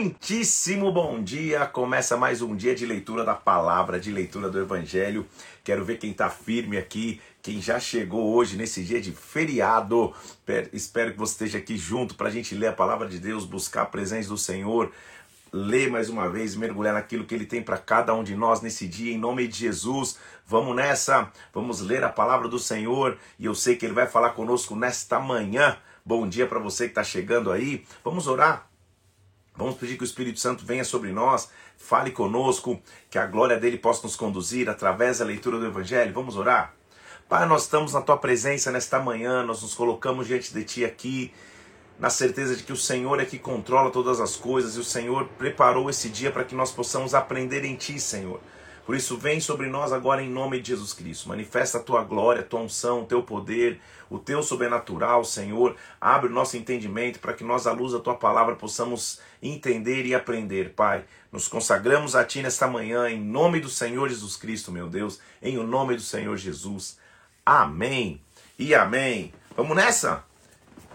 Muitíssimo bom dia! Começa mais um dia de leitura da palavra, de leitura do Evangelho. Quero ver quem está firme aqui, quem já chegou hoje nesse dia de feriado. Espero que você esteja aqui junto para a gente ler a palavra de Deus, buscar a presença do Senhor, ler mais uma vez, mergulhar naquilo que Ele tem para cada um de nós nesse dia, em nome de Jesus. Vamos nessa, vamos ler a palavra do Senhor e eu sei que Ele vai falar conosco nesta manhã. Bom dia para você que está chegando aí. Vamos orar. Vamos pedir que o Espírito Santo venha sobre nós, fale conosco, que a glória dele possa nos conduzir através da leitura do Evangelho. Vamos orar? Pai, nós estamos na tua presença nesta manhã, nós nos colocamos diante de ti aqui, na certeza de que o Senhor é que controla todas as coisas e o Senhor preparou esse dia para que nós possamos aprender em ti, Senhor. Por isso, vem sobre nós agora em nome de Jesus Cristo. Manifesta a tua glória, a tua unção, o teu poder, o teu sobrenatural, Senhor. Abre o nosso entendimento para que nós, à luz da tua palavra, possamos entender e aprender, Pai. Nos consagramos a ti nesta manhã, em nome do Senhor Jesus Cristo, meu Deus, em o nome do Senhor Jesus. Amém e amém. Vamos nessa?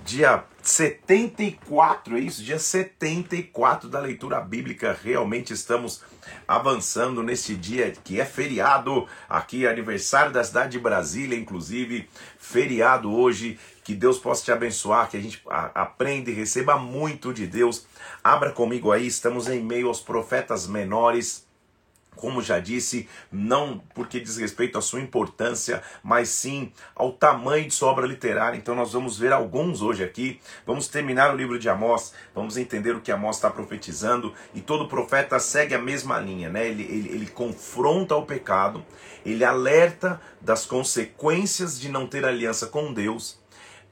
Dia 74, é isso? Dia 74 da leitura bíblica. Realmente estamos avançando nesse dia que é feriado. Aqui, aniversário da cidade de Brasília, inclusive. Feriado hoje. Que Deus possa te abençoar, que a gente aprenda e receba muito de Deus. Abra comigo aí, estamos em meio aos profetas menores como já disse, não porque diz respeito à sua importância, mas sim ao tamanho de sua obra literária. Então nós vamos ver alguns hoje aqui. Vamos terminar o livro de Amós, vamos entender o que Amós está profetizando. E todo profeta segue a mesma linha, né? Ele, ele, ele confronta o pecado, ele alerta das consequências de não ter aliança com Deus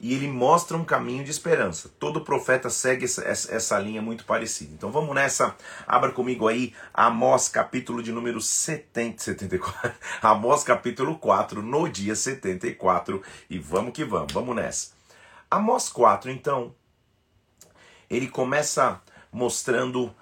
e ele mostra um caminho de esperança. Todo profeta segue essa, essa, linha muito parecida. Então vamos nessa. Abra comigo aí Amós capítulo de número 70, 74. Amós capítulo 4, no dia 74. E vamos que vamos, vamos nessa. Amós 4, então, ele começa mostrando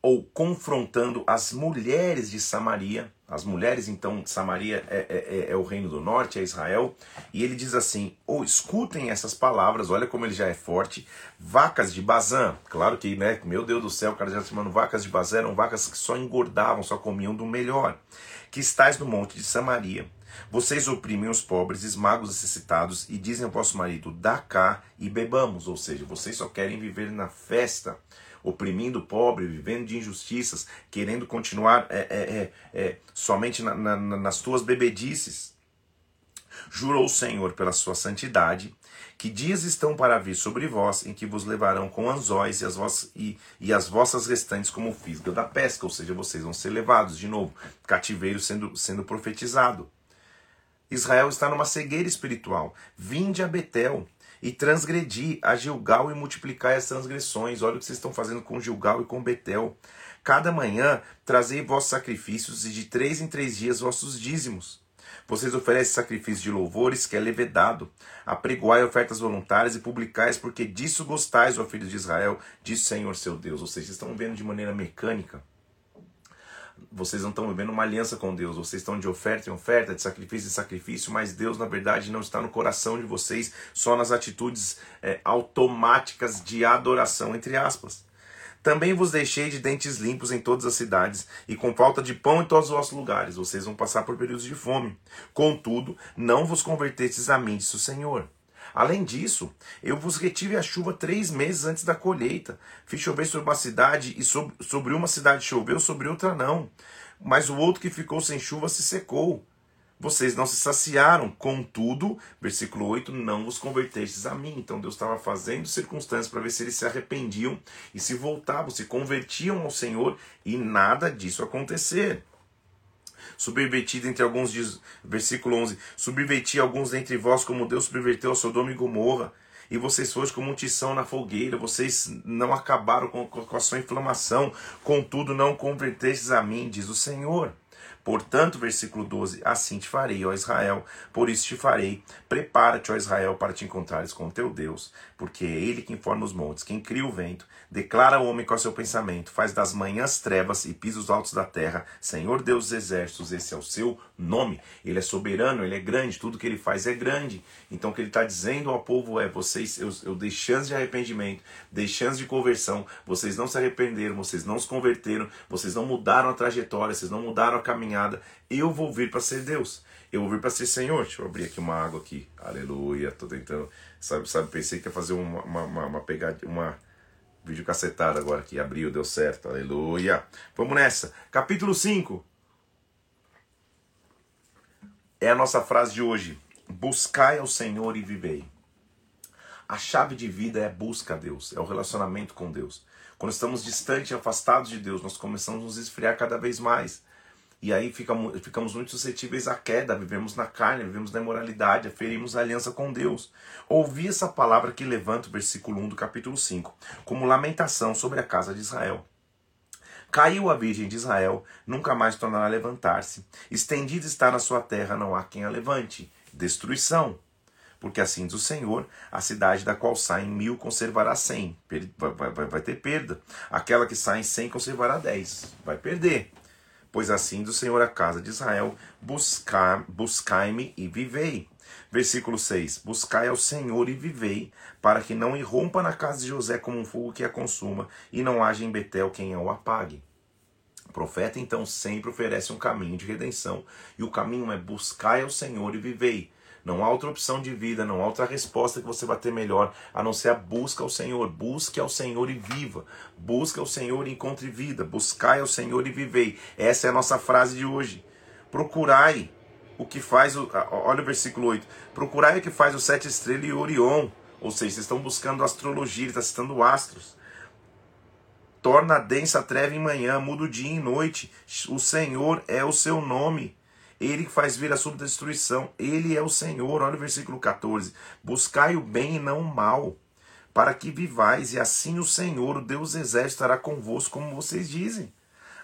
ou confrontando as mulheres de Samaria as mulheres, então, Samaria é, é, é, é, o reino do norte, é Israel. E ele diz assim: ou oh, escutem essas palavras, olha como ele já é forte. Vacas de Bazã, claro que, né? Meu Deus do céu, o cara já está chamando vacas de Bazã, eram vacas que só engordavam, só comiam do melhor. Que estáis no monte de Samaria. Vocês oprimem os pobres, esmagam os necessitados e dizem ao vosso marido: dá cá e bebamos. Ou seja, vocês só querem viver na festa oprimindo o pobre, vivendo de injustiças, querendo continuar é, é, é, é somente na, na, nas tuas bebedices. Jurou o Senhor pela sua santidade, que dias estão para vir sobre vós, em que vos levarão com anzóis e as, vos, e, e as vossas restantes como fisga da pesca, ou seja, vocês vão ser levados de novo, cativeiro sendo, sendo profetizado. Israel está numa cegueira espiritual. Vinde a Betel, e transgredi a Gilgal e multiplicai as transgressões. Olha o que vocês estão fazendo com Gilgal e com Betel. Cada manhã trazei vossos sacrifícios e de três em três dias vossos dízimos. Vocês oferecem sacrifício de louvores, que é levedado. Apregoai ofertas voluntárias e publicais, porque disso gostais, ó filhos de Israel, diz Senhor seu Deus. Ou seja, vocês estão vendo de maneira mecânica vocês não estão vivendo uma aliança com Deus, vocês estão de oferta em oferta, de sacrifício em sacrifício, mas Deus, na verdade, não está no coração de vocês, só nas atitudes é, automáticas de adoração, entre aspas. Também vos deixei de dentes limpos em todas as cidades, e com falta de pão em todos os vossos lugares. Vocês vão passar por períodos de fome. Contudo, não vos convertestes a mim, disse o Senhor. Além disso, eu vos retive a chuva três meses antes da colheita. Fiz chover sobre uma cidade e sobre, uma cidade choveu, sobre outra não. Mas o outro que ficou sem chuva se secou. Vocês não se saciaram, contudo, versículo 8, não vos convertestes a mim. Então Deus estava fazendo circunstâncias para ver se eles se arrependiam e se voltavam, se convertiam ao Senhor e nada disso acontecer subvertido entre alguns, diz, versículo 11, subverti alguns dentre vós como Deus subverteu a Sodoma e Gomorra, e vocês foram como um tição na fogueira, vocês não acabaram com, com a sua inflamação, contudo não convertestes a mim, diz o Senhor. Portanto, versículo 12: Assim te farei, ó Israel, por isso te farei. Prepara-te, ó Israel, para te encontrares com teu Deus, porque é Ele quem forma os montes, quem cria o vento, declara o homem com o seu pensamento, faz das manhãs trevas e pisa os altos da terra. Senhor Deus dos exércitos, esse é o seu nome. Ele é soberano, ele é grande, tudo que ele faz é grande. Então, o que ele está dizendo ao povo é: vocês, eu, eu dei chance de arrependimento, dei chance de conversão, vocês não se arrependeram, vocês não se converteram, vocês não mudaram a trajetória, vocês não mudaram a caminhada. Eu vou vir para ser Deus. Eu vou vir para ser Senhor. Deixa eu abrir aqui uma água aqui. Aleluia. Tô tentando. Sabe, sabe pensei que ia fazer uma, uma, uma, uma pegada, uma vídeo cacetada agora que abriu, deu certo. Aleluia. Vamos nessa. Capítulo 5. É a nossa frase de hoje. Buscai ao Senhor e vivei. A chave de vida é a busca a Deus, é o relacionamento com Deus. Quando estamos distantes afastados de Deus, nós começamos a nos esfriar cada vez mais. E aí ficamos, ficamos muito suscetíveis à queda, vivemos na carne, vivemos na imoralidade, ferimos a aliança com Deus. Ouvi essa palavra que levanta o versículo 1 do capítulo 5, como lamentação sobre a casa de Israel. Caiu a virgem de Israel, nunca mais tornará a levantar-se. Estendida está na sua terra, não há quem a levante. Destruição. Porque assim diz o Senhor, a cidade da qual saem mil conservará cem. Vai ter perda. Aquela que sai em cem conservará dez. Vai perder. Pois assim do Senhor a casa de Israel, buscar, buscai-me e vivei. Versículo 6: Buscai ao Senhor e vivei, para que não irrompa na casa de José como um fogo que a consuma, e não haja em Betel quem o apague. O profeta então sempre oferece um caminho de redenção, e o caminho é buscai ao Senhor e vivei. Não há outra opção de vida, não há outra resposta que você vai ter melhor a não ser a busca ao Senhor. Busque ao Senhor e viva. Busque ao Senhor e encontre vida. Buscai ao Senhor e vivei. Essa é a nossa frase de hoje. Procurai o que faz o. Olha o versículo 8. Procurai o que faz o sete estrelas e Orion. Ou seja, vocês estão buscando astrologia, ele está citando astros. Torna a densa treva em manhã, muda o dia em noite. O Senhor é o seu nome. Ele que faz vir a sua destruição. Ele é o Senhor. Olha o versículo 14. Buscai o bem e não o mal, para que vivais, e assim o Senhor, o Deus exército, estará convosco, como vocês dizem.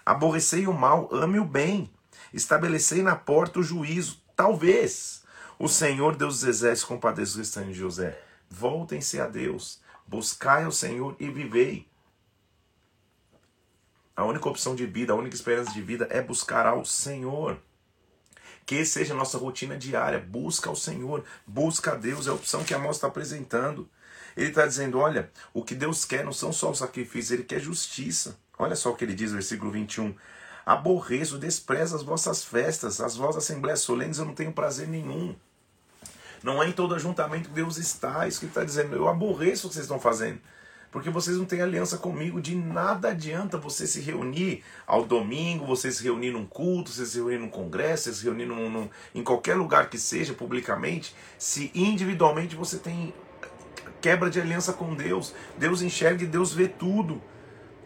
Aborrecei o mal, ame o bem. Estabelecei na porta o juízo. Talvez o Senhor, Deus dos exércitos, compadeça o restante de José. Voltem-se a Deus. Buscai o Senhor e vivei. A única opção de vida, a única esperança de vida é buscar ao Senhor. Que seja a nossa rotina diária. Busca ao Senhor, busca a Deus, é a opção que a mão está apresentando. Ele está dizendo: olha, o que Deus quer não são só os sacrifícios, ele quer justiça. Olha só o que ele diz versículo 21. Aborreço, desprezo as vossas festas, as vossas assembleias solenes, eu não tenho prazer nenhum. Não é em todo ajuntamento que Deus está, isso que ele está dizendo. Eu aborreço o que vocês estão fazendo porque vocês não têm aliança comigo. De nada adianta você se reunir ao domingo, você se reunir num culto, você se reunir num congresso, você se reunir num, num, em qualquer lugar que seja publicamente, se individualmente você tem quebra de aliança com Deus. Deus enxerga e Deus vê tudo.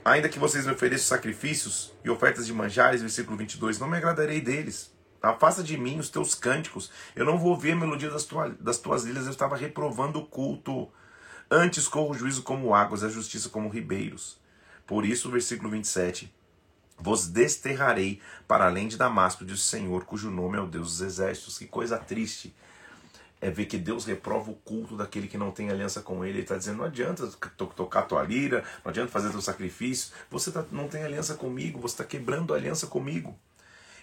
Ainda que vocês me ofereçam sacrifícios e ofertas de manjares, versículo 22, não me agradarei deles. Afasta de mim os teus cânticos. Eu não vou ouvir a melodia das, tua, das tuas liras. Eu estava reprovando o culto. Antes corro o juízo como águas, a justiça como ribeiros. Por isso, versículo 27. Vos desterrarei para além de Damasco, diz o Senhor, cujo nome é o Deus dos exércitos. Que coisa triste é ver que Deus reprova o culto daquele que não tem aliança com ele. Ele está dizendo: não adianta tocar tua lira, não adianta fazer teu sacrifício. Você tá, não tem aliança comigo, você está quebrando a aliança comigo.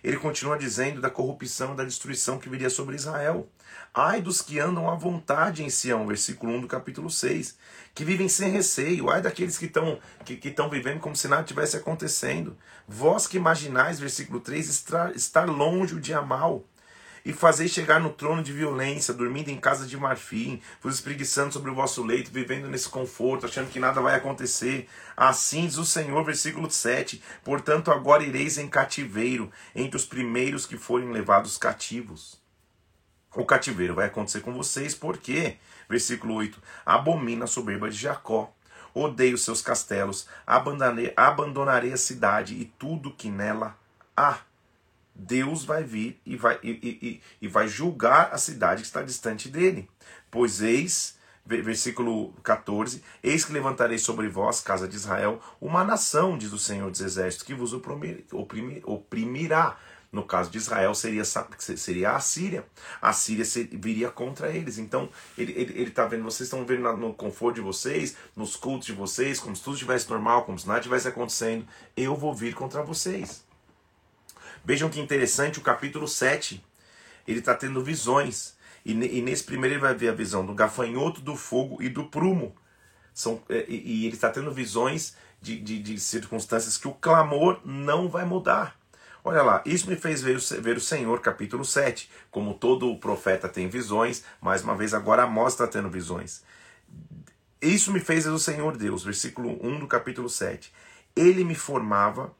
Ele continua dizendo da corrupção da destruição que viria sobre Israel. Ai dos que andam à vontade em Sião, versículo 1 do capítulo 6, que vivem sem receio. Ai daqueles que estão que, que vivendo como se nada tivesse acontecendo. Vós que imaginais, versículo 3, estar, estar longe o dia mal e fazer chegar no trono de violência, dormindo em casa de marfim, vos espreguiçando sobre o vosso leito, vivendo nesse conforto, achando que nada vai acontecer. Assim diz o Senhor, versículo 7: Portanto, agora ireis em cativeiro, entre os primeiros que forem levados cativos. O cativeiro vai acontecer com vocês, porque, versículo 8: Abomina a soberba de Jacó, odeio seus castelos, abandonarei a cidade e tudo que nela há. Deus vai vir e vai, e, e, e vai julgar a cidade que está distante dele. Pois eis, versículo 14: Eis que levantarei sobre vós, casa de Israel, uma nação, diz o Senhor dos Exércitos, que vos oprimirá. No caso de Israel, seria, seria a Síria. A Síria viria contra eles. Então, ele está ele, ele tá vendo, vocês estão vendo no conforto de vocês, nos cultos de vocês, como se tudo estivesse normal, como se nada estivesse acontecendo. Eu vou vir contra vocês. Vejam que interessante o capítulo 7. Ele está tendo visões. E, e, nesse primeiro ele vai ver a visão do gafanhoto, do fogo e do prumo. São, é, e, e ele está tendo visões de, de, de circunstâncias que o clamor não vai mudar. Olha lá, isso me fez ver, ver o Senhor, capítulo 7. Como todo profeta tem visões, mais uma vez agora Amós está tendo visões. Isso me fez ver o Senhor Deus, versículo 1 do capítulo 7. Ele me formava,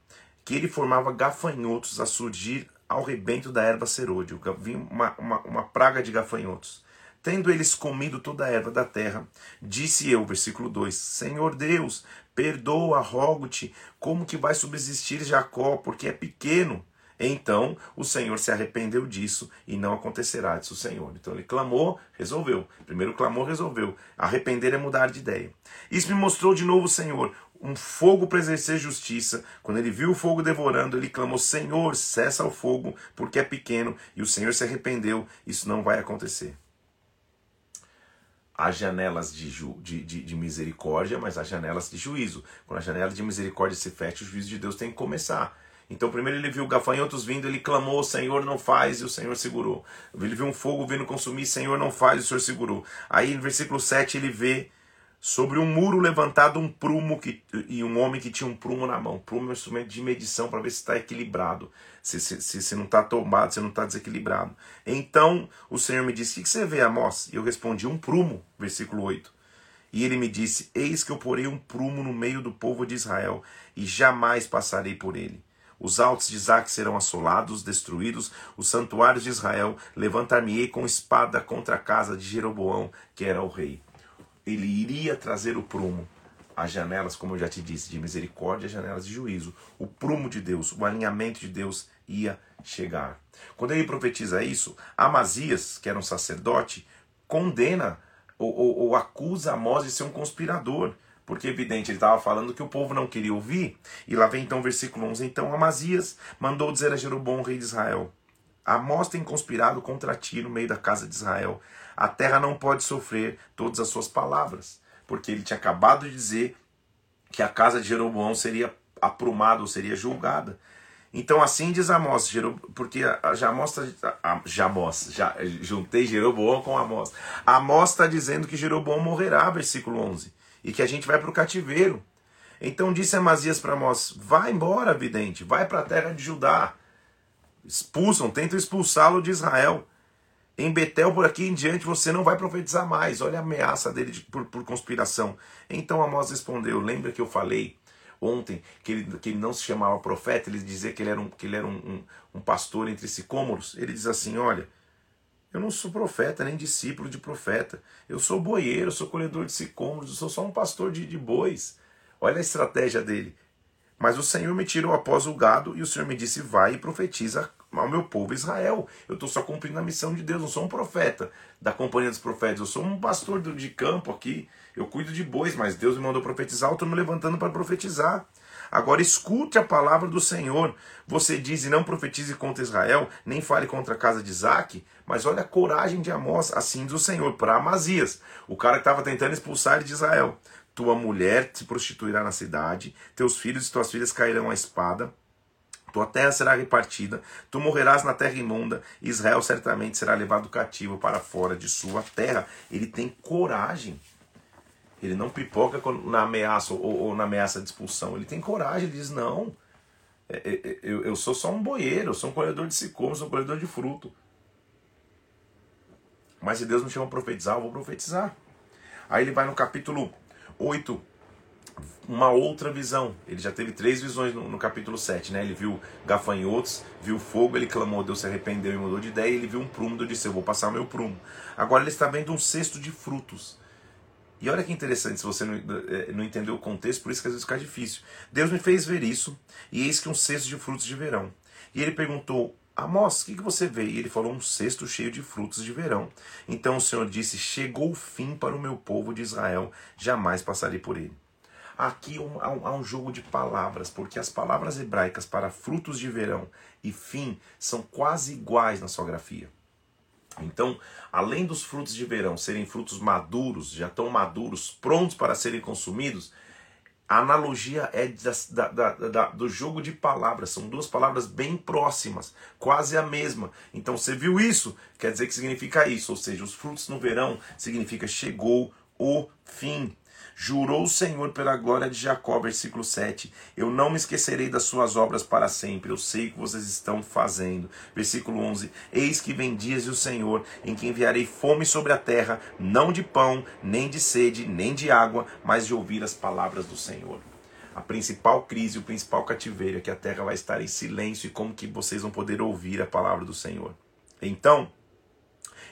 que ele formava gafanhotos a surgir ao rebento da erva serôdio. Vinha uma, uma, uma praga de gafanhotos. Tendo eles comido toda a erva da terra, disse eu, versículo 2: Senhor Deus, perdoa, rogo-te, como que vai subsistir Jacó, porque é pequeno. Então o Senhor se arrependeu disso e não acontecerá, disse o Senhor. Então ele clamou, resolveu. Primeiro clamou, resolveu. Arrepender é mudar de ideia. Isso me mostrou de novo Senhor, um fogo para exercer justiça. Quando ele viu o fogo devorando, ele clamou: Senhor, cessa o fogo, porque é pequeno. E o Senhor se arrependeu. Isso não vai acontecer há janelas de, ju, de, de, de, misericórdia, mas há janelas de juízo. Quando a janela de misericórdia se fecha, o juízo de Deus tem que começar. Então, primeiro ele viu gafanhotos vindo, ele clamou: Senhor, não faz, e o Senhor segurou. Ele viu um fogo vindo consumir, Senhor, não faz, e o Senhor segurou. Aí, no versículo 7, ele vê sobre um muro levantado um prumo que, e um homem que tinha um prumo na mão. Prumo é um instrumento de medição para ver se está equilibrado, se, se, se, se não está tombado, se não está desequilibrado. Então o Senhor me disse: O que você vê, Amós? E eu respondi: Um prumo, versículo 8. E ele me disse: Eis que eu porei um prumo no meio do povo de Israel, e jamais passarei por ele. Os altos de Isaac serão assolados, destruídos, os santuários de Israel levantar-me-ei com espada contra a casa de Jeroboão, que era o rei ele iria trazer o prumo. As janelas, como eu já te disse, de misericórdia, janelas de juízo. O prumo de Deus, o alinhamento de Deus ia chegar. Quando ele profetiza isso, Amazias, que era um sacerdote, condena ou, ou, ou acusa Amós de ser um conspirador. Porque, evidente, ele estava falando que o povo não queria ouvir. E lá vem então o versículo 11. Então Amazias mandou dizer a Jeroboão, rei de Israel: Amós tem conspirado contra ti no meio da casa de Israel. A terra não pode sofrer todas as suas palavras, porque ele tinha acabado de dizer que a casa de Jeroboão seria aprumada ou seria julgada. Então assim diz Amós, porque já mostra, já juntei Jeroboão com Amós. Amós está dizendo que Jeroboão morrerá, versículo 11, e que a gente vai para o cativeiro. Então disse Amazias para Amós: Vai embora, vidente, vai para a terra de Judá. Expulsam, tentam expulsá-lo de Israel. Em Betel, por aqui em diante, você não vai profetizar mais. Olha a ameaça dele de, por, por conspiração. Então Amós respondeu: Lembra que eu falei ontem que ele, que ele não se chamava profeta? Ele dizia que ele era um, que ele era um, um, um pastor entre sicômoros. Ele diz assim: Olha, eu não sou profeta, nem discípulo de profeta. Eu sou boieiro, sou colhedor de sicômoros, eu sou só um pastor de, de bois. Olha a estratégia dele. Mas o Senhor me tirou após o gado e o Senhor me disse: Vai e profetiza ao meu povo Israel. Eu estou só cumprindo a missão de Deus, não sou um profeta da companhia dos profetas, eu sou um pastor de campo aqui. Eu cuido de bois, mas Deus me mandou profetizar, eu estou me levantando para profetizar. Agora escute a palavra do Senhor. Você diz e não profetize contra Israel, nem fale contra a casa de Isaac, mas olha a coragem de Amós, assim diz o Senhor, para Amazias, o cara que estava tentando expulsar ele de Israel. Tua mulher se prostituirá na cidade, teus filhos e tuas filhas cairão à espada, tua terra será repartida, tu morrerás na terra imunda, Israel certamente será levado cativo para fora de sua terra. Ele tem coragem. Ele não pipoca na ameaça ou, ou na ameaça de expulsão. Ele tem coragem, ele diz: não. É, é, é, eu, eu sou só um boieiro, eu sou um colhedor de sicômoro, sou um colhedor de fruto. Mas se Deus me chama a profetizar, eu vou profetizar. Aí ele vai no capítulo 8, uma outra visão. Ele já teve três visões no, no, capítulo 7, né? Ele viu gafanhotos, viu fogo, ele clamou, Deus se arrependeu e mudou de ideia, ele viu um prumo, Deus disse, eu vou passar o meu prumo. Agora ele está vendo um cesto de frutos. E olha que interessante, se você não, eh, não entendeu o contexto, por isso que às vezes fica difícil. Deus me fez ver isso, e eis que um cesto de frutos de verão. E ele perguntou, Amós, o que, que você vê? E ele falou, um cesto cheio de frutos de verão. Então o Senhor disse, chegou o fim para o meu povo de Israel, jamais passarei por ele. Aqui há um, um jogo de palavras, porque as palavras hebraicas para frutos de verão e fim são quase iguais na sua grafia. Então, além dos frutos de verão serem frutos maduros, já estão maduros, prontos para serem consumidos, a analogia é da, da, da, do jogo de palavras, são duas palavras bem próximas, quase a mesma. Então você viu isso? Quer dizer que significa isso, ou seja, os frutos no verão significa chegou o fim. Jurou o Senhor pela glória de Jacó, versículo 7. Eu não me esquecerei das suas obras para sempre. Eu sei o que vocês estão fazendo. Versículo 11. Eis que vem dias o Senhor, em que enviarei fome sobre a terra, não de pão, nem de sede, nem de água, mas de ouvir as palavras do Senhor. A principal crise, o principal cativeiro é que a terra vai estar em silêncio e como que vocês vão poder ouvir a palavra do Senhor. Então,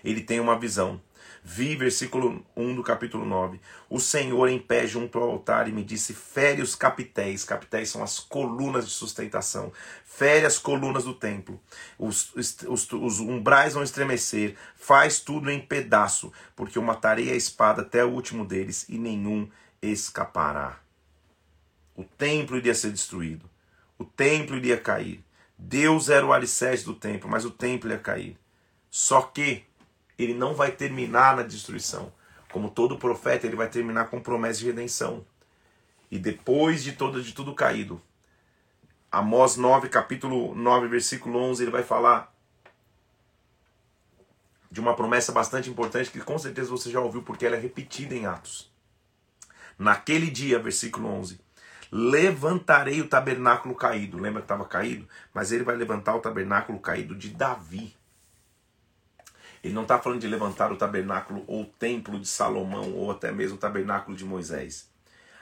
ele tem uma visão. Vi, versículo 1 do capítulo 9. O Senhor em pé junto ao altar e me disse: Fere os capitéis. Capitéis são as colunas de sustentação. Fere as colunas do templo. Os, os, os umbrais vão estremecer. Faz tudo em pedaço, porque eu matarei a espada até o último deles e nenhum escapará. O templo iria ser destruído. O templo iria cair. Deus era o alicerce do templo, mas o templo ia cair. Só que ele não vai terminar na destruição. Como todo profeta, ele vai terminar com promessa de redenção. E depois de todo de tudo caído, Amós 9, capítulo 9, versículo 11, ele vai falar de uma promessa bastante importante que com certeza você já ouviu porque ela é repetida em Atos. Naquele dia, versículo 11, levantarei o tabernáculo caído. Lembra que estava caído? Mas ele vai levantar o tabernáculo caído de Davi. Ele não está falando de levantar o tabernáculo ou o templo de Salomão, ou até mesmo o tabernáculo de Moisés.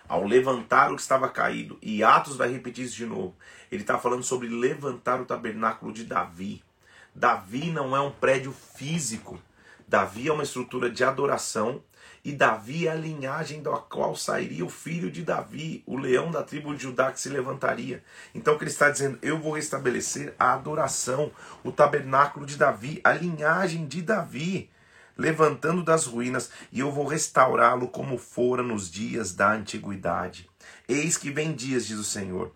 Ao levantar o que estava caído, e Atos vai repetir isso de novo, ele está falando sobre levantar o tabernáculo de Davi. Davi não é um prédio físico. Davi é uma estrutura de adoração e Davi é a linhagem da qual sairia o filho de Davi, o leão da tribo de Judá que se levantaria. Então o que ele está dizendo, eu vou restabelecer a adoração, o tabernáculo de Davi, a linhagem de Davi, levantando das ruínas, e eu vou restaurá-lo como fora nos dias da antiguidade. Eis que vem dias, diz o Senhor,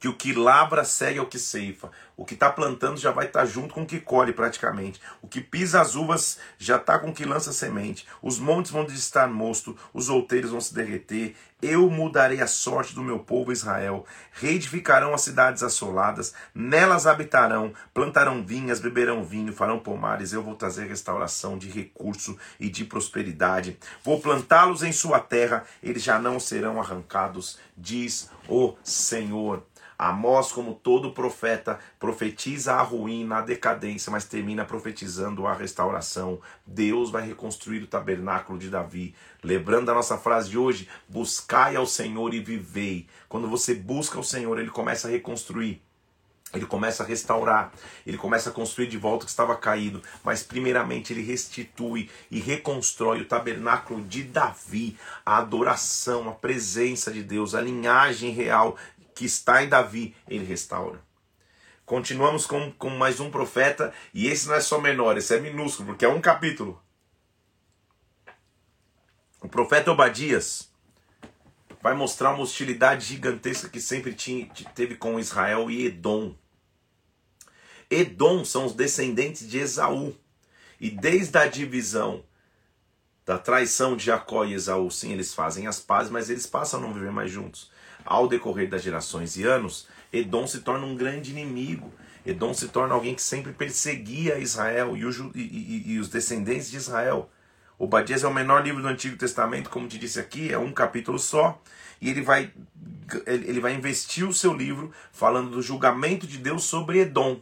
que o que labra segue ao que ceifa. O que está plantando já vai estar tá junto com o que colhe praticamente. O que pisa as uvas já está com o que lança semente. Os montes vão estar mosto, os outeiros vão se derreter. Eu mudarei a sorte do meu povo Israel. Reedificarão as cidades assoladas, nelas habitarão, plantarão vinhas, beberão vinho, farão pomares. Eu vou trazer restauração de recurso e de prosperidade. Vou plantá-los em sua terra, eles já não serão arrancados, diz o Senhor. Amós, como todo profeta, profetiza a ruína, a decadência, mas termina profetizando a restauração. Deus vai reconstruir o tabernáculo de Davi. Lembrando a nossa frase de hoje: buscai ao Senhor e vivei. Quando você busca o Senhor, ele começa a reconstruir. Ele começa a restaurar, ele começa a construir de volta o que estava caído, mas primeiramente ele restitui e reconstrói o tabernáculo de Davi, a adoração, a presença de Deus, a linhagem real que está em Davi, ele restaura. Continuamos com, com mais um profeta, e esse não é só menor, esse é minúsculo, porque é um capítulo. O profeta Obadias vai mostrar uma hostilidade gigantesca que sempre tinha, teve com Israel e Edom. Edom são os descendentes de Esaú. E desde a divisão da traição de Jacó e Esaú, sim, eles fazem as pazes, mas eles passam a não viver mais juntos ao decorrer das gerações e anos, Edom se torna um grande inimigo. Edom se torna alguém que sempre perseguia Israel e, o, e, e, e os descendentes de Israel. Obadias é o menor livro do Antigo Testamento, como te disse aqui, é um capítulo só. E ele vai, ele vai investir o seu livro falando do julgamento de Deus sobre Edom.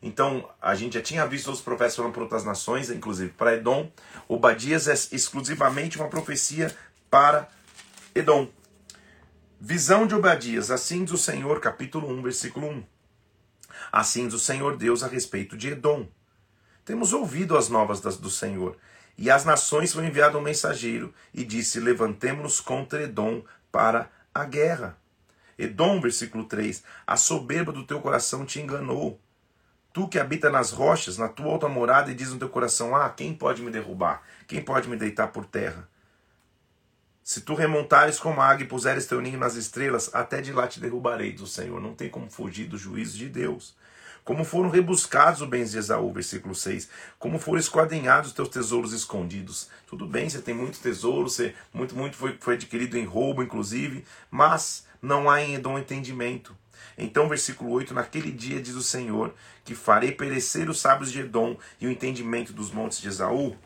Então, a gente já tinha visto os profetas falando para outras nações, inclusive para Edom. Obadias é exclusivamente uma profecia para Edom. Visão de Obadias, assim diz o Senhor, capítulo 1, versículo 1. Assim diz o Senhor Deus a respeito de Edom. Temos ouvido as novas das, do Senhor, e as nações foram enviado um mensageiro, e disse: Levantemo-nos contra Edom para a guerra. Edom, versículo 3: A soberba do teu coração te enganou. Tu que habita nas rochas, na tua alta morada, e diz no teu coração: Ah, quem pode me derrubar? Quem pode me deitar por terra? Se tu remontares como a águia e puseres teu ninho nas estrelas, até de lá te derrubarei do Senhor. Não tem como fugir do juízo de Deus. Como foram rebuscados os bens de Esaú, versículo 6. Como foram esquadrinhados os teus tesouros escondidos. Tudo bem, você tem muito tesouro, você, muito, muito foi, foi adquirido em roubo, inclusive, mas não há em Edom entendimento. Então, versículo 8: Naquele dia diz o Senhor que farei perecer os sábios de Edom e o entendimento dos montes de Esaú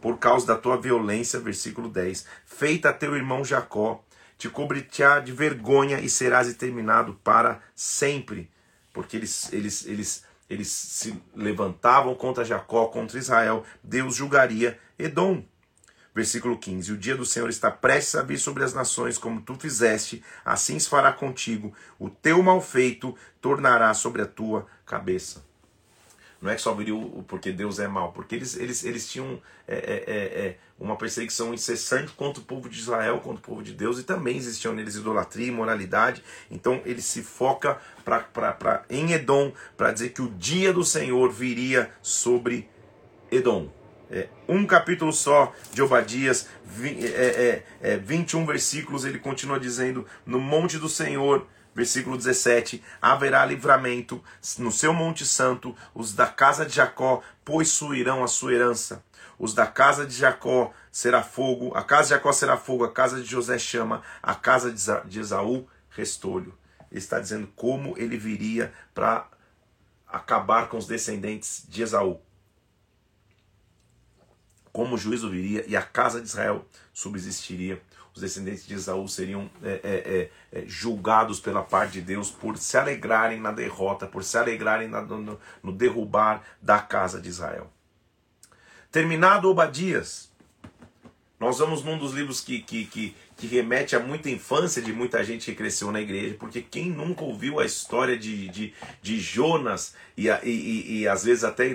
por causa da tua violência, versículo 10. Feita a teu irmão Jacó, te cobrirá de vergonha e serás exterminado para sempre. Porque eles, eles, eles, eles se levantavam contra Jacó, contra Israel, Deus julgaria Edom. Versículo 15: O dia do Senhor está prestes a vir sobre as nações, como tu fizeste, assim se fará contigo. O teu mal feito tornará sobre a tua cabeça. Não é que só viria porque Deus é mau, porque eles, eles, eles tinham é, é, é, é, uma perseguição incessante contra o povo de Israel, contra o povo de Deus, e também existiam neles idolatria, imoralidade. Então ele se foca pra, pra, pra, em Edom para dizer que o dia do Senhor viria sobre Edom. É, um capítulo só de Obadias, é, é, é, 21 versículos, ele continua dizendo: No monte do Senhor versículo 17: haverá livramento no seu Monte Santo, os da casa de Jacó possuirão a sua herança. Os da casa de Jacó será fogo, a casa de Jacó será fogo, a casa de José chama, a casa de Esaú restolho. Ele está dizendo como ele viria para acabar com os descendentes de Esaú. Como o juízo viria e a casa de Israel subsistiria os descendentes de Esaú seriam é, é, é, é, julgados pela parte de Deus por se alegrarem na derrota, por se alegrarem na, no, no derrubar da casa de Israel. Terminado Obadias, nós vamos num dos livros que, que, que, que, remete a muita infância de muita gente que cresceu na igreja, porque quem nunca ouviu a história de, de, de Jonas, e, e, e, e às vezes até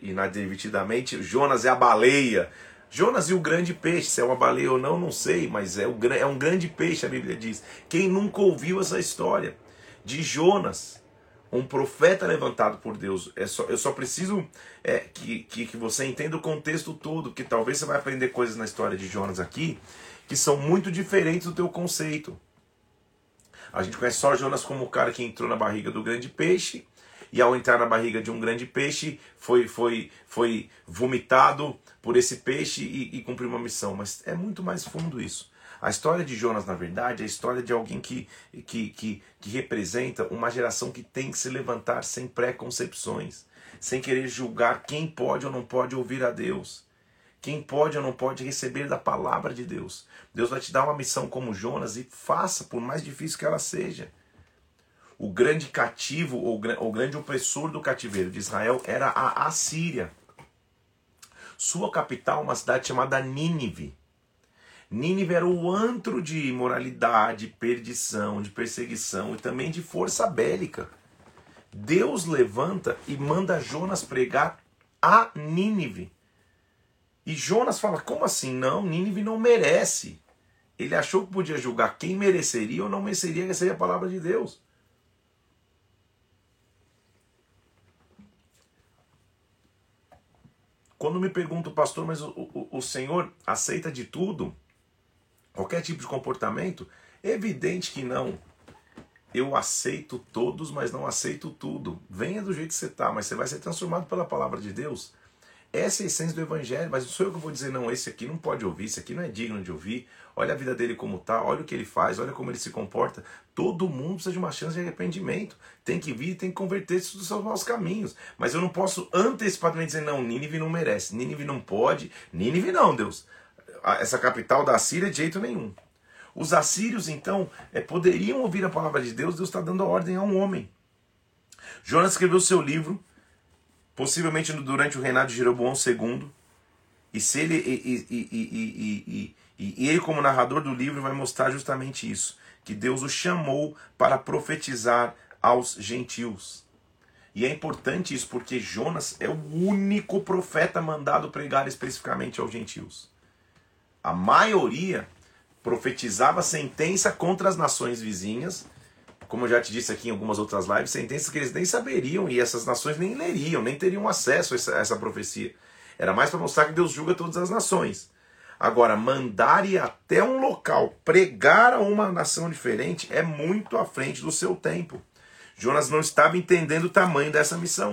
inadvertidamente, Jonas é a baleia, Jonas e o grande peixe, se é uma baleia ou não, não sei, mas é, o, é um grande peixe, a Bíblia diz. Quem nunca ouviu essa história de Jonas, um profeta levantado por Deus? É só, eu só preciso é, que, que, que você entenda o contexto todo, que talvez você vai aprender coisas na história de Jonas aqui que são muito diferentes do teu conceito. A gente conhece só Jonas como o cara que entrou na barriga do grande peixe, e ao entrar na barriga de um grande peixe, foi, foi, foi vomitado por esse peixe e, e cumpriu uma missão. Mas é muito mais fundo isso. A história de Jonas, na verdade, é a história de alguém que, que, que, que representa uma geração que tem que se levantar sem preconcepções, sem querer julgar quem pode ou não pode ouvir a Deus. Quem pode ou não pode receber da palavra de Deus. Deus vai te dar uma missão como Jonas e faça, por mais difícil que ela seja o grande cativo, ou o grande opressor do cativeiro de Israel era a Assíria. Sua capital, uma cidade chamada Nínive. Nínive era o antro de imoralidade, perdição, de perseguição e também de força bélica. Deus levanta e manda Jonas pregar a Nínive. E Jonas fala: como assim? Não, Nínive não merece. Ele achou que podia julgar quem mereceria ou não mereceria receber a palavra de Deus. Quando me pergunto, pastor, mas o, o, o Senhor aceita de tudo? Qualquer tipo de comportamento? Evidente que não. Eu aceito todos, mas não aceito tudo. Venha do jeito que você está, mas você vai ser transformado pela palavra de Deus. Essa é a essência do evangelho, mas não sou eu que vou dizer, não, esse aqui não pode ouvir, esse aqui não é digno de ouvir. Olha a vida dele como tá, olha o que ele faz, olha como ele se comporta. Todo mundo precisa de uma chance de arrependimento. Tem que vir e tem que converter-se dos seus maus caminhos. Mas eu não posso antecipadamente dizer, não, Nínive não merece, Nínive não pode, Nínive não, Deus. Essa capital da Síria de jeito nenhum. Os assírios, então, é, poderiam ouvir a palavra de Deus, Deus está dando a ordem a um homem. Jonas escreveu seu livro, possivelmente durante o reinado de Jeroboão II. E se ele e, e, e, e, ele como narrador do livro vai mostrar justamente isso, que Deus o chamou para profetizar aos gentios. E é importante isso porque Jonas é o único profeta mandado pregar especificamente aos gentios. A maioria profetizava sentença contra as nações vizinhas como eu já te disse aqui em algumas outras lives, sentenças que eles nem saberiam e essas nações nem leriam, nem teriam acesso a essa, a essa profecia. Era mais para mostrar que Deus julga todas as nações. Agora, mandar ir até um local, pregar a uma nação diferente, é muito à frente do seu tempo. Jonas não estava entendendo o tamanho dessa missão.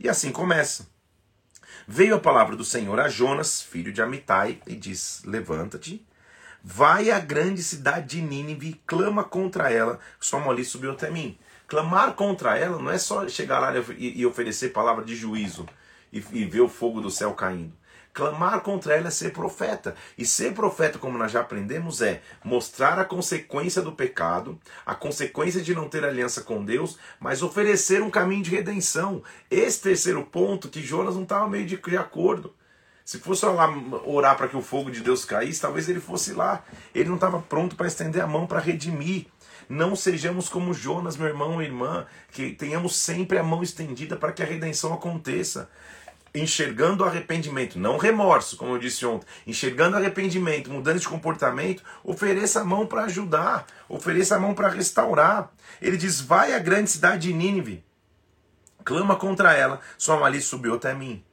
E assim começa. Veio a palavra do Senhor a Jonas, filho de Amitai, e diz: Levanta-te, vai à grande cidade de Nínive e clama contra ela. Sua ali subiu até mim. Clamar contra ela não é só chegar lá e, oferecer palavra de juízo e, ver o fogo do céu caindo. Clamar contra ela é ser profeta. E ser profeta, como nós já aprendemos, é mostrar a consequência do pecado, a consequência de não ter aliança com Deus, mas oferecer um caminho de redenção. Esse terceiro ponto que Jonas não estava meio de acordo. Se fosse lá orar para que o fogo de Deus caísse, talvez ele fosse lá. Ele não estava pronto para estender a mão para redimir. Não sejamos como Jonas, meu irmão e irmã, que tenhamos sempre a mão estendida para que a redenção aconteça enxergando arrependimento, não remorso, como eu disse ontem, enxergando arrependimento, mudando de comportamento, ofereça a mão para ajudar, ofereça a mão para restaurar. Ele diz: Vai à grande cidade de Nínive, clama contra ela, sua malícia subiu até mim.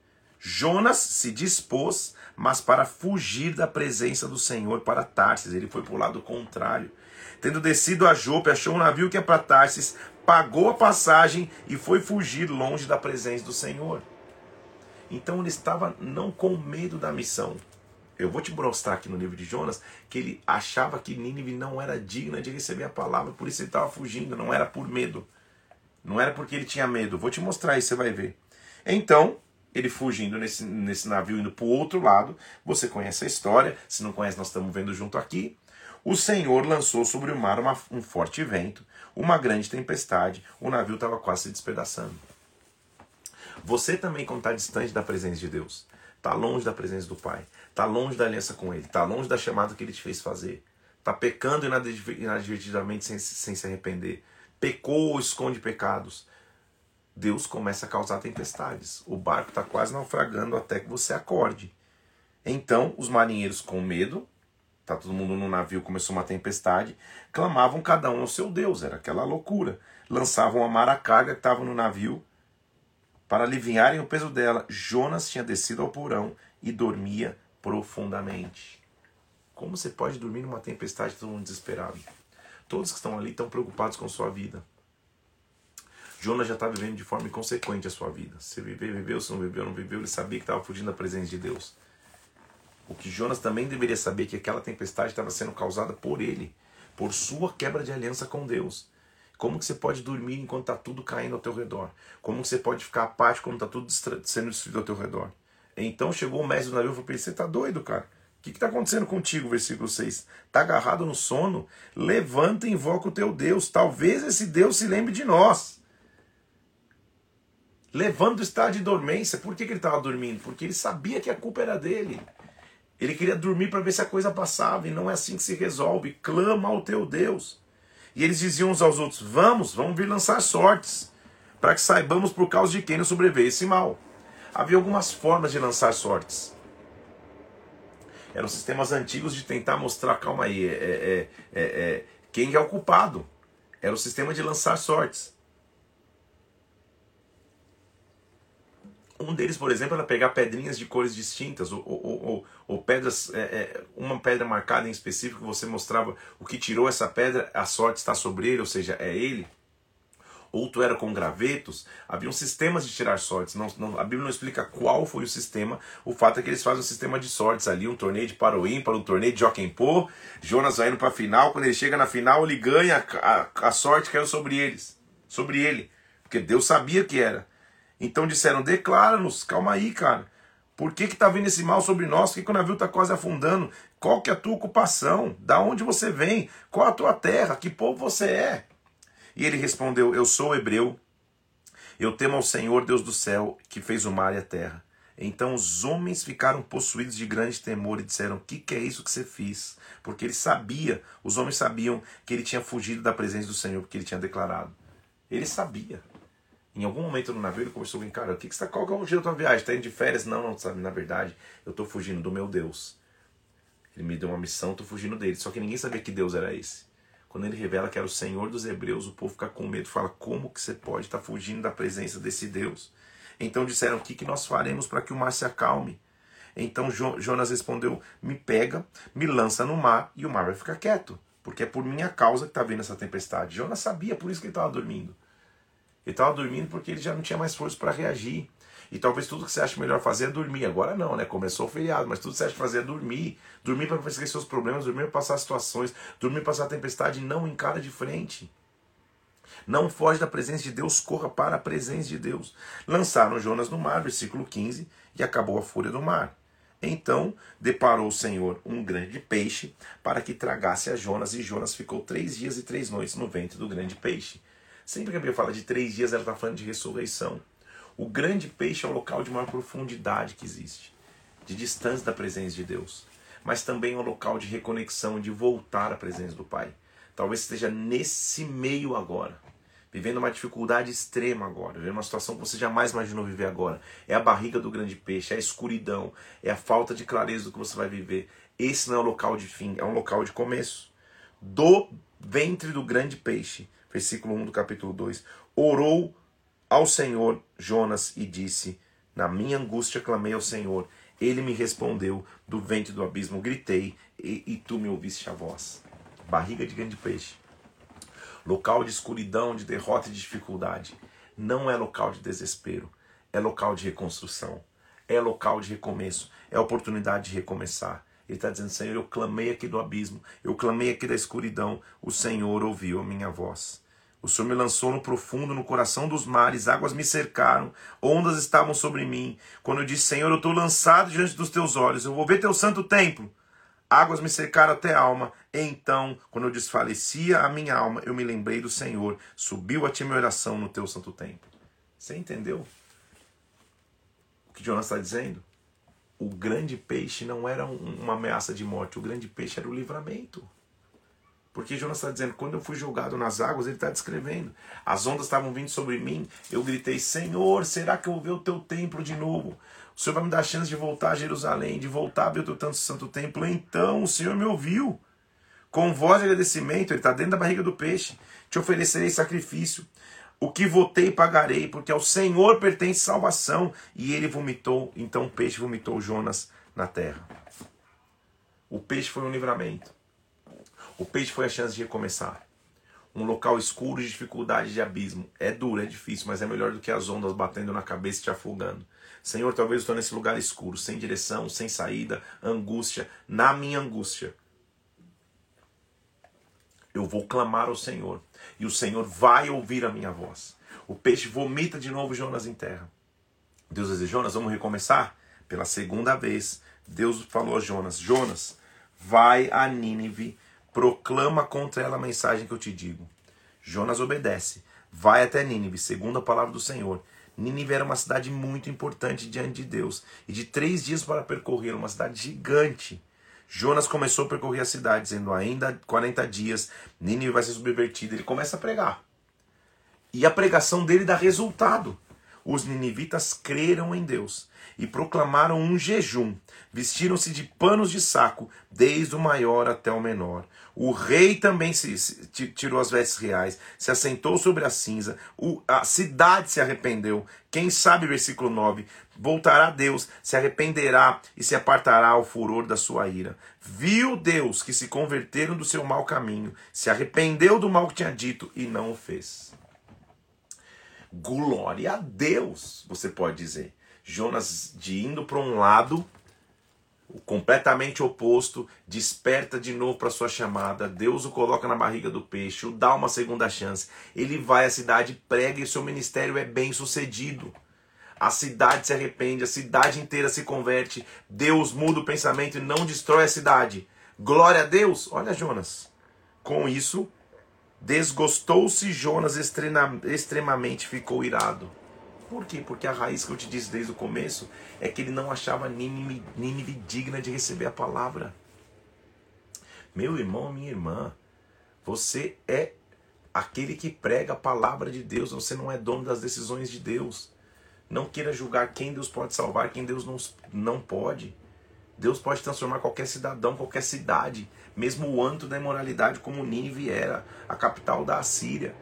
Jonas se dispôs, mas para fugir da presença do Senhor para Tarsis, ele foi para o lado contrário. Tendo descido a Jope, achou um navio que é para Tarsis, pagou a passagem e foi fugir longe da presença do Senhor. Então ele estava não com medo da missão. Eu vou te mostrar aqui no livro de Jonas que ele achava que Nínive não era digna de receber a palavra, por isso ele estava fugindo, não era por medo. Não era porque ele tinha medo. Vou te mostrar aí, você vai ver. Então, ele fugindo nesse, nesse navio, indo para o outro lado. Você conhece a história. Se não conhece, nós estamos vendo junto aqui. O Senhor lançou sobre o mar uma, um forte vento, uma grande tempestade. O navio estava quase se despedaçando. Você também, quando está distante da presença de Deus, está longe da presença do Pai, está longe da aliança com Ele, está longe da chamada que Ele te fez fazer, está pecando inadvertidamente sem, sem se arrepender, pecou ou esconde pecados, Deus começa a causar tempestades. O barco está quase naufragando até que você acorde. Então, os marinheiros, com medo, tá todo mundo no navio, começou uma tempestade, clamavam cada um ao seu Deus, era aquela loucura. Lançavam a mar a carga que estava no navio para aliviarem o peso dela, Jonas tinha descido ao porão e dormia profundamente. Como você pode dormir numa tempestade todo mundo desesperado? Todos que estão ali estão preocupados com sua vida. Jonas já está vivendo de forma inconsequente a sua vida. Se viveu, viveu, se não viveu, não viveu, ele sabia que estava fugindo da presença de Deus. O que Jonas também deveria saber é que aquela tempestade estava sendo causada por ele, por sua quebra de aliança com Deus. Como que você pode dormir enquanto está tudo caindo ao teu redor? Como que você pode ficar apático quando está tudo sendo destruído ao teu redor? Então chegou o mestre do navio e falou: Você está doido, cara? O que está acontecendo contigo? Versículo 6. Está agarrado no sono? Levanta e invoca o teu Deus. Talvez esse Deus se lembre de nós. Levando o estado de dormência. Por que, que ele estava dormindo? Porque ele sabia que a culpa era dele. Ele queria dormir para ver se a coisa passava. E não é assim que se resolve. Clama ao teu Deus. E eles diziam uns aos outros: Vamos, vamos vir lançar sortes, para que saibamos por causa de quem nos sobreveio esse mal. Havia algumas formas de lançar sortes. Eram sistemas antigos de tentar mostrar, calma aí, é, é, é, é quem é o culpado. Era o sistema de lançar sortes. Um deles, por exemplo, era pegar pedrinhas de cores distintas, ou, ou, ou, ou pedras, é, é, uma pedra marcada em específico, você mostrava o que tirou essa pedra, a sorte está sobre ele, ou seja, é ele. Outro era com gravetos, haviam sistemas de tirar sortes. Não, não, a Bíblia não explica qual foi o sistema. O fato é que eles fazem um sistema de sortes ali, um torneio de paro ímpar, um torneio de jockey-pô. Jonas vai indo para a final, quando ele chega na final, ele ganha, a, a, a sorte caiu sobre eles, sobre ele, porque Deus sabia que era. Então disseram: declara-nos, calma aí, cara. Por que que tá vindo esse mal sobre nós? Por que, que o navio está quase afundando? Qual que é a tua ocupação? Da onde você vem? Qual a tua terra? Que povo você é? E ele respondeu: Eu sou hebreu. Eu temo ao Senhor, Deus do céu, que fez o mar e a terra. Então os homens ficaram possuídos de grande temor e disseram: O que, que é isso que você fez? Porque ele sabia, os homens sabiam que ele tinha fugido da presença do Senhor, porque ele tinha declarado. Ele sabia. Em algum momento no navio ele conversou comigo, cara, o que, que você tá, qual que é o objetivo da tua viagem? Está indo de férias? Não, não, sabe, na verdade, eu estou fugindo do meu Deus. Ele me deu uma missão, estou fugindo dele. Só que ninguém sabia que Deus era esse. Quando ele revela que era o Senhor dos Hebreus, o povo fica com medo, fala, como que você pode estar tá fugindo da presença desse Deus? Então disseram, o que, que nós faremos para que o mar se acalme? Então Jonas respondeu: Me pega, me lança no mar e o mar vai ficar quieto, porque é por minha causa que está vindo essa tempestade. Jonas sabia, por isso que ele estava dormindo. Ele estava dormindo porque ele já não tinha mais força para reagir. E talvez tudo que você acha melhor fazer é dormir. Agora não, né? Começou o feriado, mas tudo que você acha fazer é dormir. Dormir para esquecer seus problemas, dormir para passar situações, dormir para passar tempestade, não encara de frente. Não foge da presença de Deus, corra para a presença de Deus. Lançaram Jonas no mar, versículo 15, e acabou a fúria do mar. Então deparou o Senhor um grande peixe para que tragasse a Jonas, e Jonas ficou três dias e três noites no ventre do grande peixe. Sempre que a Bíblia fala de três dias, ela está falando de ressurreição. O grande peixe é o local de maior profundidade que existe, de distância da presença de Deus, mas também é um local de reconexão, de voltar à presença do Pai. Talvez esteja nesse meio agora, vivendo uma dificuldade extrema agora, vivendo uma situação que você jamais imaginou viver agora. É a barriga do grande peixe, é a escuridão, é a falta de clareza do que você vai viver. Esse não é um local de fim, é um local de começo. Do ventre do grande peixe, versículo 1 do capítulo 2, orou ao Senhor Jonas e disse: Na minha angústia clamei ao Senhor, ele me respondeu, do ventre do abismo gritei, e, e tu me ouviste a voz. Barriga de grande peixe local de escuridão, de derrota e de dificuldade. Não é local de desespero, é local de reconstrução, é local de recomeço, é oportunidade de recomeçar. Ele está dizendo, Senhor, eu clamei aqui do abismo, eu clamei aqui da escuridão, o Senhor ouviu a minha voz. O Senhor me lançou no profundo, no coração dos mares, águas me cercaram, ondas estavam sobre mim. Quando eu disse, Senhor, eu estou lançado diante dos teus olhos, eu vou ver teu santo templo. Águas me cercaram até a alma. Então, quando eu desfalecia a minha alma, eu me lembrei do Senhor. Subiu a ti minha oração no teu santo templo. Você entendeu o que Jonas está dizendo? O grande peixe não era uma ameaça de morte, o grande peixe era o livramento. Porque Jonas está dizendo, quando eu fui jogado nas águas, ele está descrevendo. As ondas estavam vindo sobre mim, eu gritei, Senhor, será que eu vou ver o teu templo de novo? O Senhor vai me dar a chance de voltar a Jerusalém, de voltar a ver o teu tanto santo templo. Então o Senhor me ouviu. Com voz de agradecimento, ele está dentro da barriga do peixe. Te oferecerei sacrifício. O que votei pagarei, porque ao Senhor pertence salvação. E ele vomitou, então o peixe vomitou Jonas na terra. O peixe foi um livramento. O peixe foi a chance de recomeçar. Um local escuro de dificuldade de abismo. É duro, é difícil, mas é melhor do que as ondas batendo na cabeça e te afogando. Senhor, talvez eu estou nesse lugar escuro, sem direção, sem saída, angústia, na minha angústia. Eu vou clamar ao Senhor e o Senhor vai ouvir a minha voz. O peixe vomita de novo Jonas em terra. Deus diz: Jonas, vamos recomeçar? Pela segunda vez, Deus falou a Jonas: Jonas, vai a Nínive, proclama contra ela a mensagem que eu te digo. Jonas obedece, vai até Nínive, segundo a palavra do Senhor, Nínive era uma cidade muito importante diante de Deus. E de três dias para percorrer, uma cidade gigante. Jonas começou a percorrer a cidade, dizendo: ainda 40 dias, Nínive vai ser subvertida. Ele começa a pregar. E a pregação dele dá resultado. Os ninivitas creram em Deus e proclamaram um jejum. Vestiram-se de panos de saco, desde o maior até o menor. O rei também se, se, tirou as vestes reais, se assentou sobre a cinza, o, a cidade se arrependeu. Quem sabe, versículo 9: voltará Deus, se arrependerá e se apartará o furor da sua ira. Viu Deus que se converteram do seu mau caminho, se arrependeu do mal que tinha dito e não o fez. Glória a Deus, você pode dizer. Jonas de indo para um lado completamente oposto, desperta de novo para sua chamada. Deus o coloca na barriga do peixe, o dá uma segunda chance. Ele vai à cidade, prega e seu ministério é bem sucedido. A cidade se arrepende, a cidade inteira se converte. Deus muda o pensamento e não destrói a cidade. Glória a Deus! Olha Jonas. Com isso, desgostou-se Jonas extremamente, ficou irado. Por quê? Porque a raiz que eu te disse desde o começo é que ele não achava Nínive, Nínive digna de receber a palavra. Meu irmão, minha irmã, você é aquele que prega a palavra de Deus, você não é dono das decisões de Deus. Não queira julgar quem Deus pode salvar, quem Deus não, não pode. Deus pode transformar qualquer cidadão, qualquer cidade, mesmo o anto da imoralidade, como Nínive era, a capital da Assíria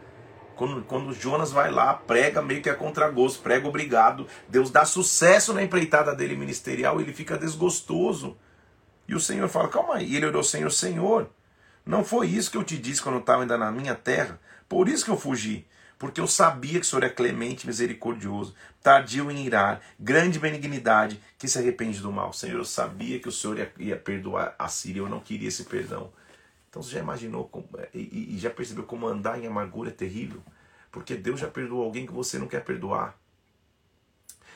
Quando, quando Jonas vai lá, prega meio que a contragosto, prega obrigado, Deus dá sucesso na empreitada dele ministerial, ele fica desgostoso. E o Senhor fala: calma aí. E ele orou: Senhor, Senhor, não foi isso que eu te disse quando eu estava ainda na minha terra? Por isso que eu fugi. Porque eu sabia que o Senhor é clemente, misericordioso, tardio em irar, grande benignidade, que se arrepende do mal. Senhor, eu sabia que o Senhor ia, ia perdoar a Síria, eu não queria esse perdão. Então você já imaginou como, e, e já percebeu como andar em amargura é terrível? Porque Deus já perdoou alguém que você não quer perdoar.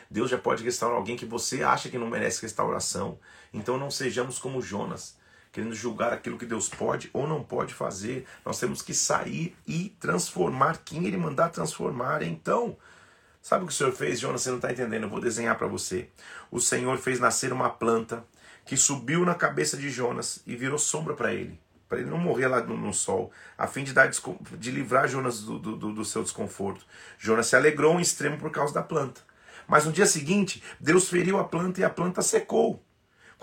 Deus já pode restaurar alguém que você acha que não merece restauração. Então não sejamos como Jonas, querendo julgar aquilo que Deus pode ou não pode fazer. Nós temos que sair e transformar quem Ele mandar transformar. Então, sabe o que o Senhor fez, Jonas? Você não está entendendo, eu vou desenhar para você. O Senhor fez nascer uma planta que subiu na cabeça de Jonas e virou sombra para ele para ele não morrer lá no, no, sol, a fim de, dar, de livrar Jonas do, do, do seu desconforto. Jonas se alegrou em extremo por causa da planta. Mas no dia seguinte, Deus feriu a planta e a planta secou.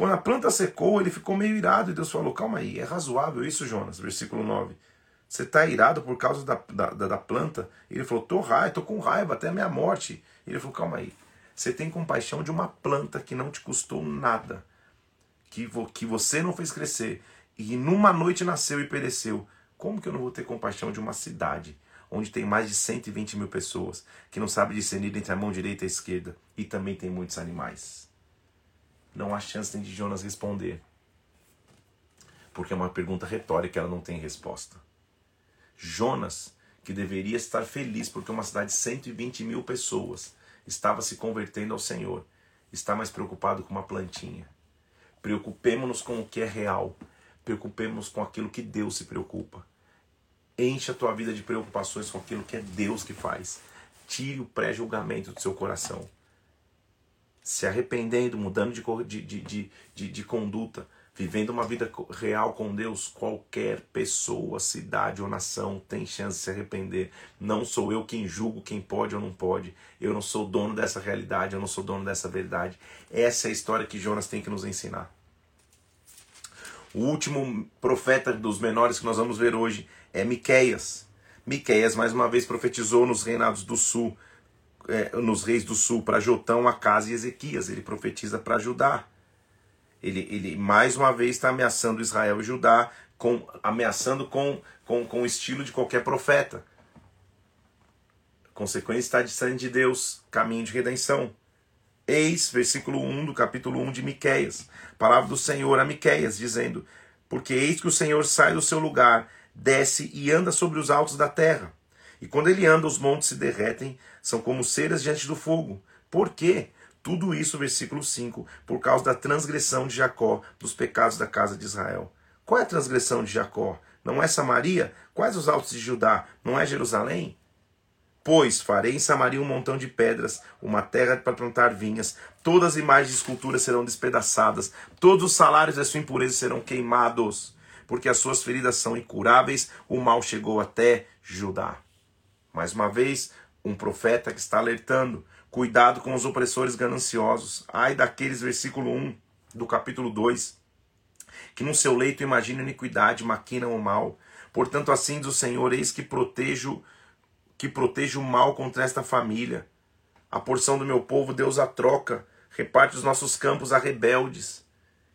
Quando a planta secou, ele ficou meio irado e Deus falou: Calma aí, é razoável isso, Jonas? Versículo 9. Você está irado por causa da, da, da planta? Ele falou: Tô raiva, tô com raiva até a minha morte. Ele falou: Calma aí. Você tem compaixão de uma planta que não te custou nada, que, vo, que você não fez crescer, e numa noite nasceu e pereceu. Como que eu não vou ter compaixão de uma cidade onde tem mais de 120 mil pessoas que não sabe discernir entre a mão direita e a esquerda e também tem muitos animais? Não há chance de Jonas responder. Porque é uma pergunta retórica, ela não tem resposta. Jonas, que deveria estar feliz porque uma cidade de 120 mil pessoas estava se convertendo ao Senhor, está mais preocupado com uma plantinha. Preocupemos-nos com o que é real, preocupemos com aquilo que Deus se preocupa. Enche a tua vida de preocupações com aquilo que é Deus que faz. Tire o pré-julgamento do seu coração. Se arrependendo, mudando de, de, de, de, conduta, vivendo uma vida real com Deus, qualquer pessoa, cidade ou nação tem chance de se arrepender. Não sou eu quem julgo quem pode ou não pode. Eu não sou dono dessa realidade, eu não sou dono dessa verdade. Essa é a história que Jonas tem que nos ensinar. O último profeta dos menores que nós vamos ver hoje é Miqueias. Miqueias mais uma vez profetizou nos reinados do sul, é, nos reis do sul, para Jotão, Acas e Ezequias. Ele profetiza para Judá. Ele, ele mais uma vez está ameaçando Israel e Judá, com, ameaçando com, com, com o estilo de qualquer profeta. Consequência está distante de Deus, caminho de redenção. Eis, versículo 1 do capítulo 1 de Miqueias, palavra do Senhor a Miqueias, dizendo: Porque eis que o Senhor sai do seu lugar, desce e anda sobre os altos da terra. E quando ele anda, os montes se derretem, são como ceras diante do fogo. Por quê? Tudo isso, versículo 5, por causa da transgressão de Jacó, dos pecados da casa de Israel. Qual é a transgressão de Jacó? Não é Samaria? Quais os altos de Judá? Não é Jerusalém? Pois farei em Samaria um montão de pedras, uma terra para plantar vinhas, todas as imagens de esculturas serão despedaçadas, todos os salários da sua impureza serão queimados, porque as suas feridas são incuráveis, o mal chegou até Judá. Mais uma vez, um profeta que está alertando: cuidado com os opressores gananciosos. Ai daqueles, versículo 1 do capítulo 2, que no seu leito imaginam iniquidade, maquinam o mal. Portanto, assim diz o Senhor: eis que protejo que proteja o mal contra esta família. A porção do meu povo Deus a troca, reparte os nossos campos a rebeldes.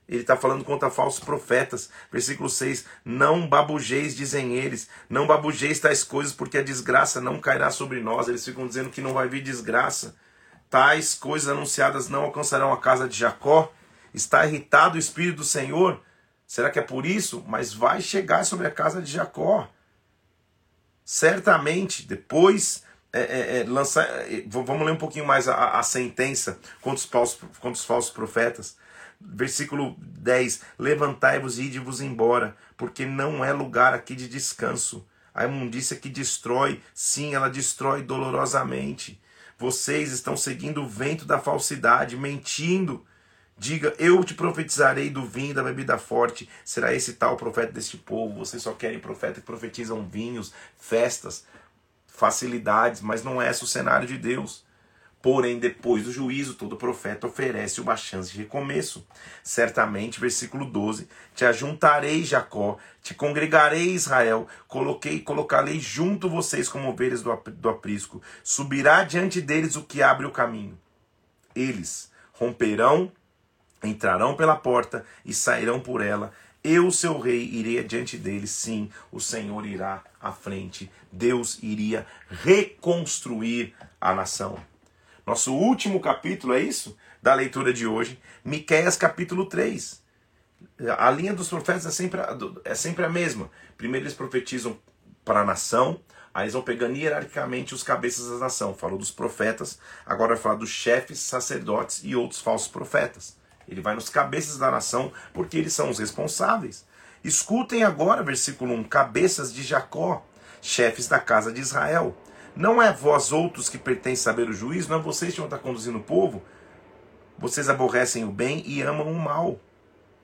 Ele está falando contra falsos profetas. Versículo 6: Não babujeis, dizem eles, não babujeis tais coisas, porque a desgraça não cairá sobre nós. Eles ficam dizendo que não vai vir desgraça. Tais coisas anunciadas não alcançarão a casa de Jacó. Está irritado o Espírito do Senhor? Será que é por isso? Mas vai chegar sobre a casa de Jacó certamente depois é, é, é, lançar, é, vamos ler um pouquinho mais a, a sentença contra os, falsos, contra os falsos profetas. Versículo 10: Levantai-vos e ide-vos embora, porque não é lugar aqui de descanso. A imundícia que destrói, sim, ela destrói dolorosamente. Vocês estão seguindo o vento da falsidade, mentindo Diga, eu te profetizarei do vinho e da bebida forte. Será esse tal profeta deste povo. Vocês só querem profeta que profetizam vinhos, festas, facilidades, mas não é esse o cenário de Deus. Porém, depois do juízo, todo profeta oferece uma chance de recomeço. Certamente, versículo 12: Te ajuntarei, Jacó, te congregarei, Israel, coloquei, colocarei junto vocês como ovelhas do, do aprisco. Subirá diante deles o que abre o caminho. Eles romperão, entrarão pela porta e sairão por ela. Eu, seu rei, irei adiante deles. Sim, o Senhor irá à frente. Deus iria reconstruir a nação. Nosso último capítulo é isso? Da leitura de hoje. Miqueias capítulo 3. A linha dos profetas é sempre, é sempre a mesma. Primeiro eles profetizam para a nação, aí eles vão pegando hierarquicamente os cabeças da nação. Falou dos profetas, agora vai falar dos chefes, sacerdotes e outros falsos profetas. Ele vai nos cabeças da nação porque eles são os responsáveis. Escutem agora, versículo 1: cabeças de Jacó, chefes da casa de Israel. Não é vós outros que pertencem saber o juízo, não é vocês que vão estar conduzindo o povo. Vocês aborrecem o bem e amam o mal.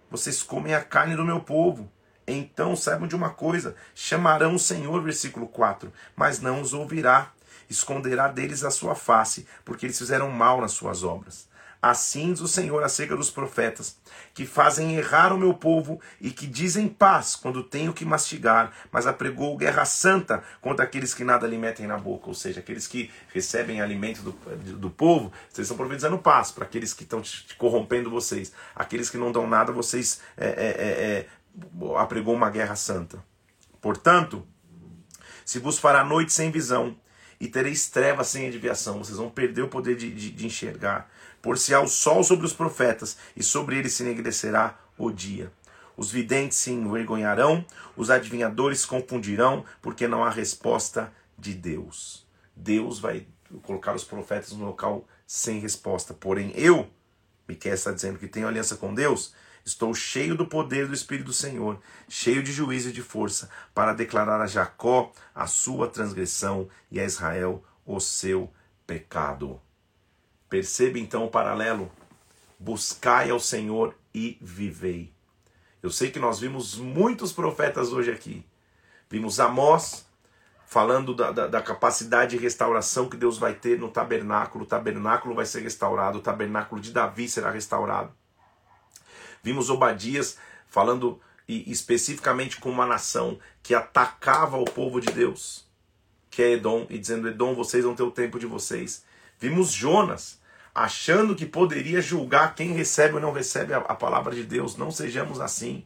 Vocês comem a carne do meu povo. Então saibam de uma coisa: chamarão o Senhor, versículo 4, mas não os ouvirá. Esconderá deles a sua face, porque eles fizeram mal nas suas obras. Assim diz o Senhor acerca dos profetas, que fazem errar o meu povo e que dizem paz quando tenho que mastigar, mas apregou guerra santa contra aqueles que nada lhe metem na boca, ou seja, aqueles que recebem alimento do, do povo, vocês estão profetizando paz para aqueles que estão corrompendo vocês, aqueles que não dão nada, vocês é, é, é, é, apregou uma guerra santa. Portanto, se vos fará noite sem visão e tereis trevas sem adivinhação, vocês vão perder o poder de, de, de enxergar por-se-á o sol sobre os profetas, e sobre eles se enegrecerá o dia. Os videntes se envergonharão, os adivinhadores se confundirão, porque não há resposta de Deus. Deus vai colocar os profetas no local sem resposta. Porém, eu, Miquel está dizendo que tenho aliança com Deus, estou cheio do poder do Espírito do Senhor, cheio de juízo e de força, para declarar a Jacó a sua transgressão e a Israel o seu pecado. Perceba então o paralelo. Buscai ao Senhor e vivei. Eu sei que nós vimos muitos profetas hoje aqui. Vimos Amós falando da, da, da, capacidade de restauração que Deus vai ter no tabernáculo. O tabernáculo vai ser restaurado, o tabernáculo de Davi será restaurado. Vimos Obadias falando especificamente com uma nação que atacava o povo de Deus, que é Edom, e dizendo: Edom, vocês vão ter o tempo de vocês. Vimos Jonas achando que poderia julgar quem recebe ou não recebe a, a palavra de Deus. Não sejamos assim.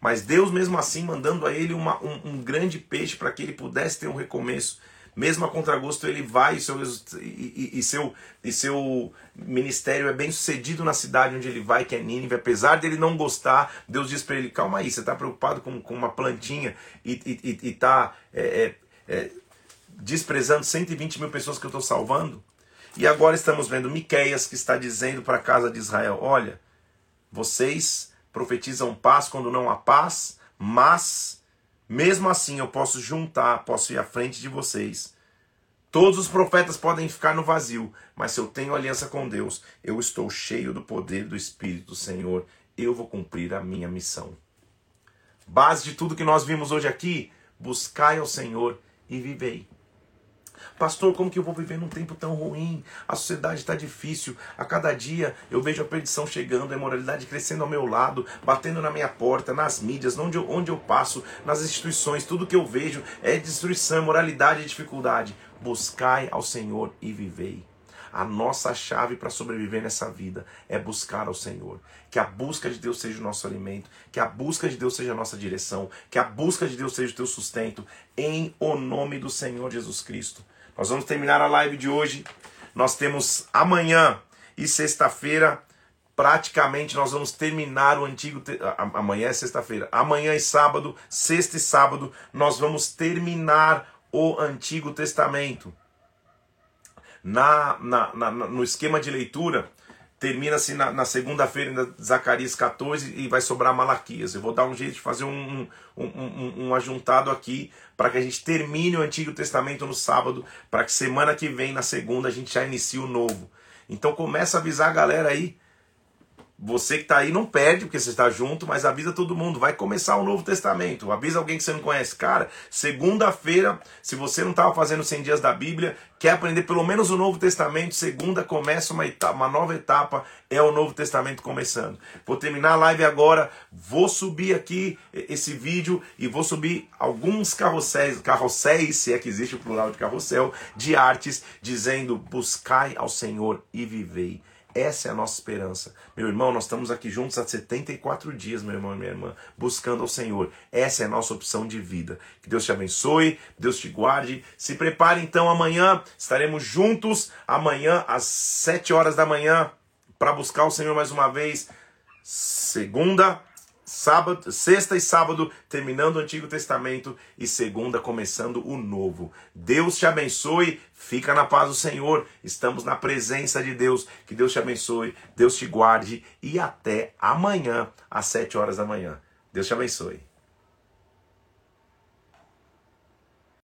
Mas Deus, mesmo assim, mandando a ele uma, um, um, grande peixe para que ele pudesse ter um recomeço. Mesmo a contragosto, ele vai e seu, e, e, seu, e seu ministério é bem sucedido na cidade onde ele vai, que é Nínive. Apesar dele não gostar, Deus diz para ele: calma aí, você está preocupado com, com uma plantinha e está é, é, é, desprezando 120 mil pessoas que eu estou salvando? E agora estamos vendo Miqueias que está dizendo para a casa de Israel: olha, vocês profetizam paz quando não há paz, mas mesmo assim eu posso juntar, posso ir à frente de vocês. Todos os profetas podem ficar no vazio, mas se eu tenho aliança com Deus, eu estou cheio do poder do Espírito do Senhor, eu vou cumprir a minha missão. Base de tudo que nós vimos hoje aqui, buscai ao Senhor e vivei. Pastor, como que eu vou viver num tempo tão ruim? A sociedade está difícil. A cada dia eu vejo a perdição chegando, a imoralidade crescendo ao meu lado, batendo na minha porta, nas mídias, onde eu, onde eu passo, nas instituições. Tudo que eu vejo é destruição, moralidade e dificuldade. Buscai ao Senhor e vivei. A nossa chave para sobreviver nessa vida é buscar ao Senhor. Que a busca de Deus seja o nosso alimento, que a busca de Deus seja a nossa direção, que a busca de Deus seja o teu sustento, em o nome do Senhor Jesus Cristo. Nós vamos terminar a live de hoje. Nós temos amanhã e sexta-feira, praticamente nós vamos terminar o antigo. Te... Amanhã é sexta-feira. Amanhã e sábado, sexta e sábado, nós vamos terminar o Antigo Testamento. Na, na, na no esquema de leitura, termina-se na, na segunda-feira Zacarias 14 e vai sobrar Malaquias. Eu vou dar um jeito de fazer um, um, um, um ajuntado aqui para que a gente termine o Antigo Testamento no sábado, para que semana que vem, na segunda, a gente já inicie o novo. Então começa a avisar a galera aí. Você que está aí não perde porque você está junto, mas avisa todo mundo. Vai começar o Novo Testamento. Avisa alguém que você não conhece. Cara, segunda-feira, se você não estava fazendo 100 dias da Bíblia, quer aprender pelo menos o Novo Testamento, segunda começa uma, etapa, uma nova etapa, é o Novo Testamento começando. Vou terminar a live agora, vou subir aqui esse vídeo e vou subir alguns carrosséis, carrosséis, se é que existe o plural de carrossel, de artes, dizendo: buscai ao Senhor e vivei. Essa é a nossa esperança. Meu irmão, nós estamos aqui juntos há 74 dias, meu irmão e minha irmã, buscando ao Senhor. Essa é a nossa opção de vida. Que Deus te abençoe, Deus te guarde. Se prepare então amanhã, estaremos juntos amanhã às 7 horas da manhã para buscar o Senhor mais uma vez. Segunda, sábado, sexta e sábado terminando o Antigo Testamento e segunda começando o Novo. Deus te abençoe, fica na paz do Senhor. Estamos na presença de Deus. Que Deus te abençoe, Deus te guarde e até amanhã às sete horas da manhã. Deus te abençoe.